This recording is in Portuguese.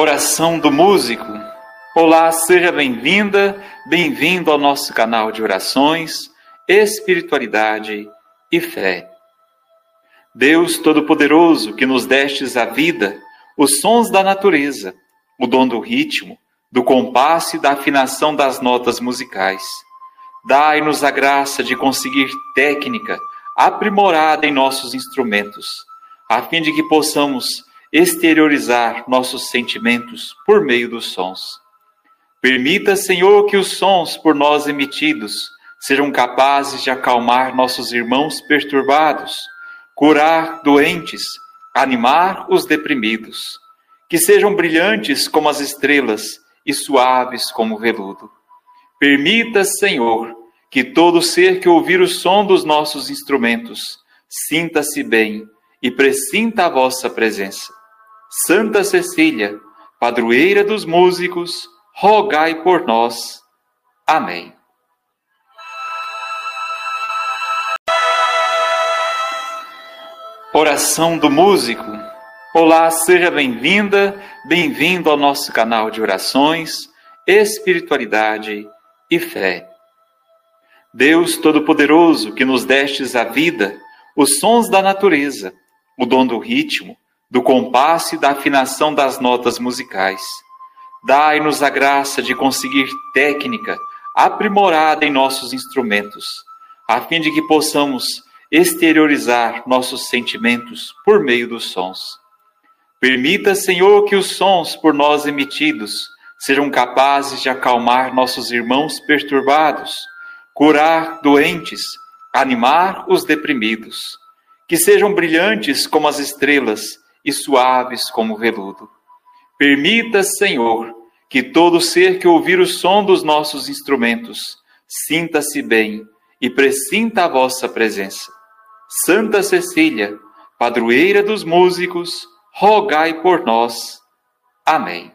Oração do músico. Olá, seja bem-vinda, bem-vindo ao nosso canal de orações, espiritualidade e fé. Deus Todo-Poderoso, que nos destes a vida, os sons da natureza, o dom do ritmo, do compasso e da afinação das notas musicais. Dai-nos a graça de conseguir técnica aprimorada em nossos instrumentos, a fim de que possamos exteriorizar nossos sentimentos por meio dos sons. Permita, Senhor, que os sons por nós emitidos sejam capazes de acalmar nossos irmãos perturbados, curar doentes, animar os deprimidos, que sejam brilhantes como as estrelas e suaves como o veludo. Permita, Senhor, que todo ser que ouvir o som dos nossos instrumentos sinta-se bem e pressinta a vossa presença. Santa Cecília, padroeira dos músicos, rogai por nós. Amém. Oração do músico. Olá, seja bem-vinda, bem-vindo ao nosso canal de orações, espiritualidade e fé. Deus Todo-Poderoso, que nos destes a vida, os sons da natureza, o dom do ritmo, do compasso e da afinação das notas musicais. Dai-nos a graça de conseguir técnica aprimorada em nossos instrumentos, a fim de que possamos exteriorizar nossos sentimentos por meio dos sons. Permita, Senhor, que os sons por nós emitidos sejam capazes de acalmar nossos irmãos perturbados, curar doentes, animar os deprimidos, que sejam brilhantes como as estrelas e suaves como veludo. Permita, Senhor, que todo ser que ouvir o som dos nossos instrumentos sinta-se bem e pressinta a vossa presença. Santa Cecília, padroeira dos músicos, rogai por nós. Amém.